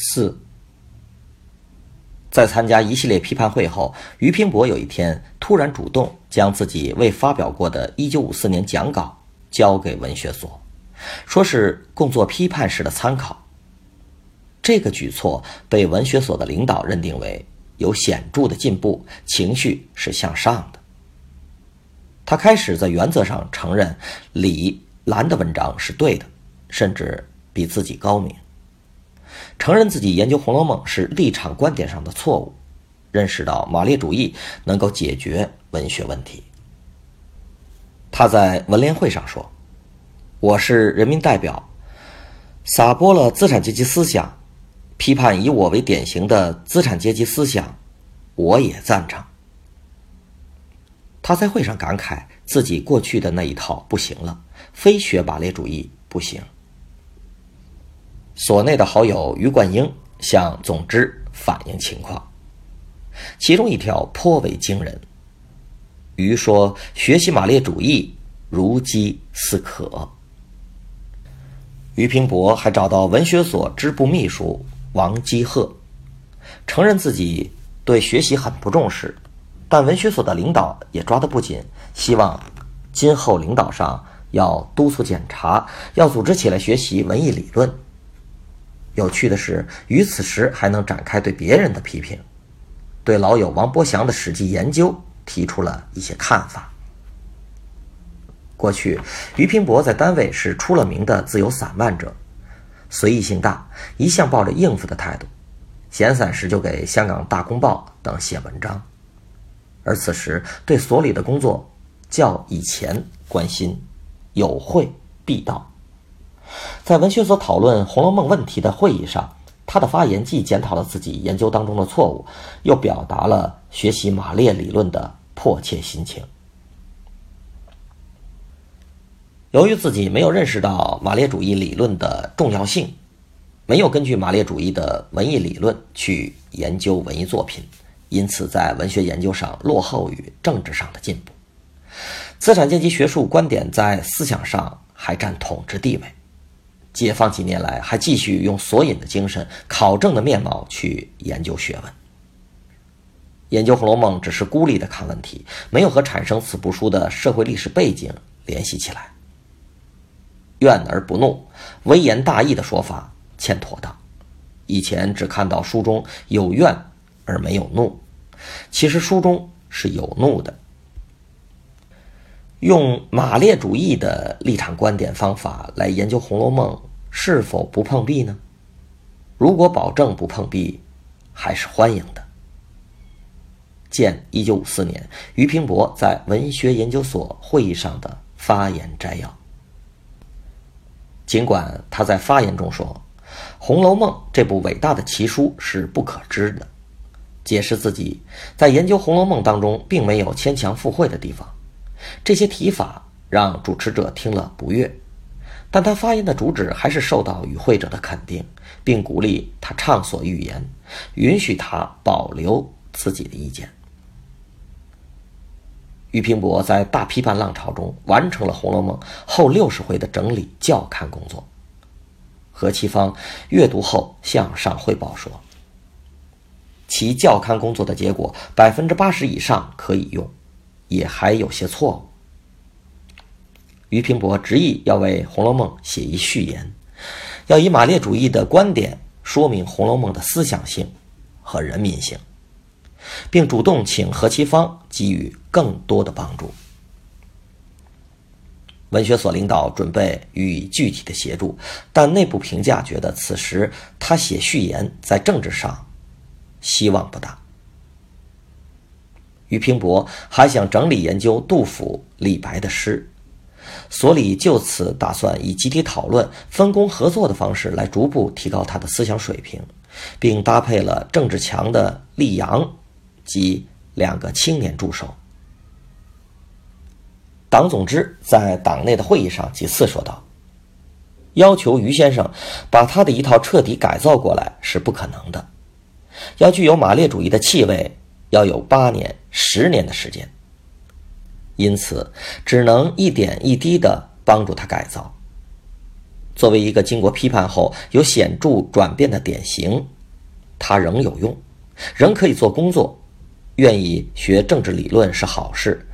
四，在参加一系列批判会后，俞平伯有一天突然主动将自己未发表过的1954年讲稿交给文学所，说是供作批判时的参考。这个举措被文学所的领导认定为有显著的进步，情绪是向上的。他开始在原则上承认李兰的文章是对的，甚至比自己高明。承认自己研究《红楼梦》是立场观点上的错误，认识到马列主义能够解决文学问题。他在文联会上说：“我是人民代表，撒播了资产阶级思想，批判以我为典型的资产阶级思想，我也赞成。”他在会上感慨自己过去的那一套不行了，非学马列主义不行。所内的好友余冠英向总支反映情况，其中一条颇为惊人。余说：“学习马列主义如饥似渴。”俞平伯还找到文学所支部秘书王基鹤，承认自己对学习很不重视，但文学所的领导也抓得不紧，希望今后领导上要督促检查，要组织起来学习文艺理论。有趣的是，于此时还能展开对别人的批评，对老友王伯祥的史记研究提出了一些看法。过去，俞平伯在单位是出了名的自由散漫者，随意性大，一向抱着应付的态度，闲散时就给香港《大公报》等写文章，而此时对所里的工作较以前关心，有会必到。在文学所讨论《红楼梦》问题的会议上，他的发言既检讨了自己研究当中的错误，又表达了学习马列理论的迫切心情。由于自己没有认识到马列主义理论的重要性，没有根据马列主义的文艺理论去研究文艺作品，因此在文学研究上落后于政治上的进步。资产阶级学术观点在思想上还占统治地位。解放几年来，还继续用索引的精神、考证的面貌去研究学问。研究《红楼梦》只是孤立的看问题，没有和产生此部书的社会历史背景联系起来。怨而不怒、微言大义的说法欠妥当。以前只看到书中有怨而没有怒，其实书中是有怒的。用马列主义的立场观点方法来研究《红楼梦》，是否不碰壁呢？如果保证不碰壁，还是欢迎的。见一九五四年俞平伯在文学研究所会议上的发言摘要。尽管他在发言中说，《红楼梦》这部伟大的奇书是不可知的，解释自己在研究《红楼梦》当中并没有牵强附会的地方。这些提法让主持者听了不悦，但他发言的主旨还是受到与会者的肯定，并鼓励他畅所欲言，允许他保留自己的意见。俞平伯在大批判浪潮中完成了《红楼梦》后六十回的整理校勘工作。何其芳阅读后向上汇报说：“其校勘工作的结果，百分之八十以上可以用。”也还有些错误。俞平伯执意要为《红楼梦》写一序言，要以马列主义的观点说明《红楼梦》的思想性和人民性，并主动请何其芳给予更多的帮助。文学所领导准备予以具体的协助，但内部评价觉得此时他写序言在政治上希望不大。俞平伯还想整理研究杜甫、李白的诗，所以就此打算以集体讨论、分工合作的方式来逐步提高他的思想水平，并搭配了政治强的溧阳及两个青年助手。党总支在党内的会议上几次说道：“要求于先生把他的一套彻底改造过来是不可能的，要具有马列主义的气味。”要有八年、十年的时间，因此只能一点一滴的帮助他改造。作为一个经过批判后有显著转变的典型，他仍有用，仍可以做工作。愿意学政治理论是好事，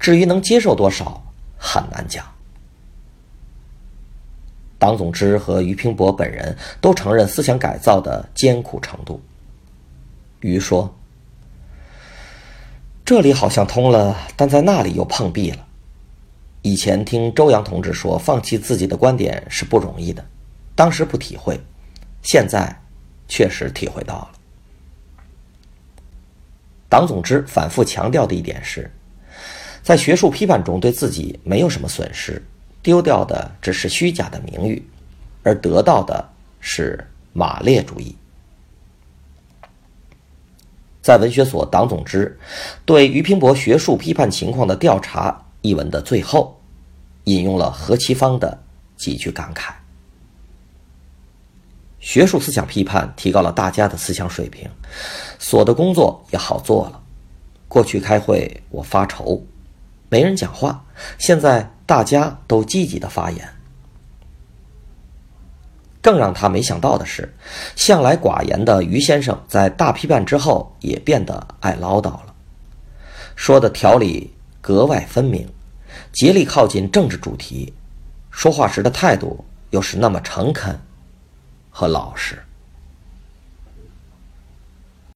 至于能接受多少，很难讲。党总支和俞平伯本人都承认思想改造的艰苦程度。俞说。这里好像通了，但在那里又碰壁了。以前听周扬同志说，放弃自己的观点是不容易的，当时不体会，现在确实体会到了。党总支反复强调的一点是，在学术批判中对自己没有什么损失，丢掉的只是虚假的名誉，而得到的是马列主义。在文学所党总支对俞平伯学术批判情况的调查一文的最后，引用了何其芳的几句感慨：“学术思想批判提高了大家的思想水平，所的工作也好做了。过去开会我发愁，没人讲话，现在大家都积极的发言。”更让他没想到的是，向来寡言的于先生在大批判之后也变得爱唠叨了，说的条理格外分明，竭力靠近政治主题，说话时的态度又是那么诚恳和老实。